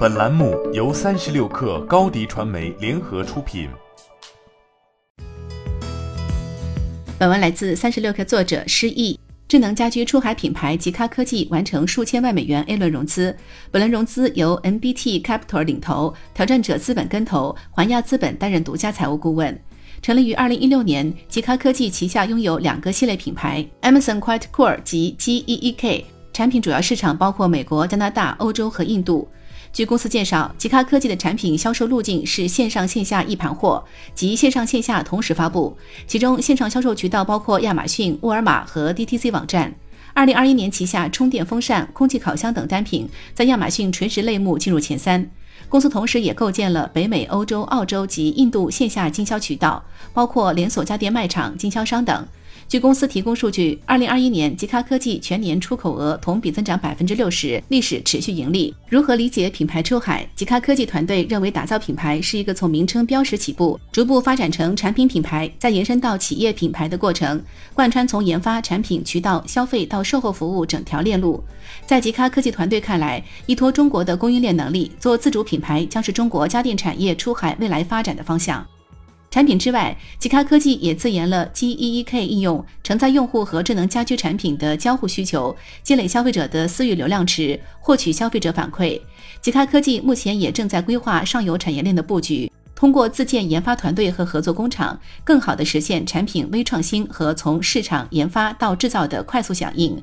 本栏目由三十六氪高低传媒联合出品。本文来自三十六氪作者诗意。智能家居出海品牌吉咖科技完成数千万美元 A 轮融资，本轮融资由 NBT Capital 领投，挑战者资本跟投，环亚资本担任独家财务顾问。成立于二零一六年，吉咖科技旗下拥有两个系列品牌：Amazon Quiet Core 及 GEEK。产品主要市场包括美国、加拿大、欧洲和印度。据公司介绍，吉咖科技的产品销售路径是线上线下一盘货，即线上线下同时发布。其中，线上销售渠道包括亚马逊、沃尔玛和 DTC 网站。二零二一年，旗下充电风扇、空气烤箱等单品在亚马逊垂直类目进入前三。公司同时也构建了北美、欧洲、澳洲及印度线下经销渠道，包括连锁家电卖场、经销商等。据公司提供数据，二零二一年吉咖科技全年出口额同比增长百分之六十，历史持续盈利。如何理解品牌出海？吉咖科技团队认为，打造品牌是一个从名称标识起步，逐步发展成产品品牌，再延伸到企业品牌的过程，贯穿从研发、产品、渠道、消费到售后服务整条链路。在吉咖科技团队看来，依托中国的供应链能力，做自主品牌将是中国家电产业出海未来发展的方向。产品之外，吉咖科技也自研了 GEEK 应用，承载用户和智能家居产品的交互需求，积累消费者的私域流量池，获取消费者反馈。吉咖科技目前也正在规划上游产业链的布局，通过自建研发团队和合作工厂，更好地实现产品微创新和从市场研发到制造的快速响应。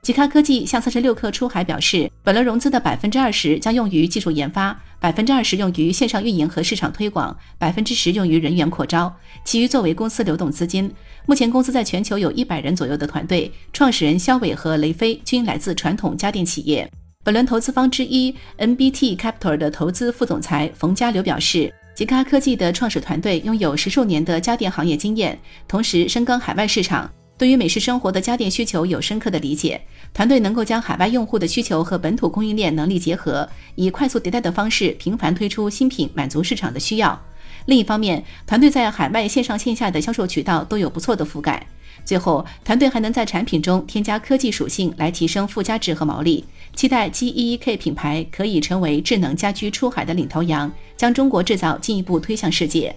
吉咖科技向三十六氪出海表示，本轮融资的百分之二十将用于技术研发，百分之二十用于线上运营和市场推广，百分之十用于人员扩招，其余作为公司流动资金。目前公司在全球有一百人左右的团队，创始人肖伟和雷飞均来自传统家电企业。本轮投资方之一 NBT Capital 的投资副总裁冯家流表示，吉咖科技的创始团队拥有十数年的家电行业经验，同时深耕海外市场。对于美式生活的家电需求有深刻的理解，团队能够将海外用户的需求和本土供应链能力结合，以快速迭代的方式频繁推出新品，满足市场的需要。另一方面，团队在海外线上线下的销售渠道都有不错的覆盖。最后，团队还能在产品中添加科技属性来提升附加值和毛利。期待 GEEK 品牌可以成为智能家居出海的领头羊，将中国制造进一步推向世界。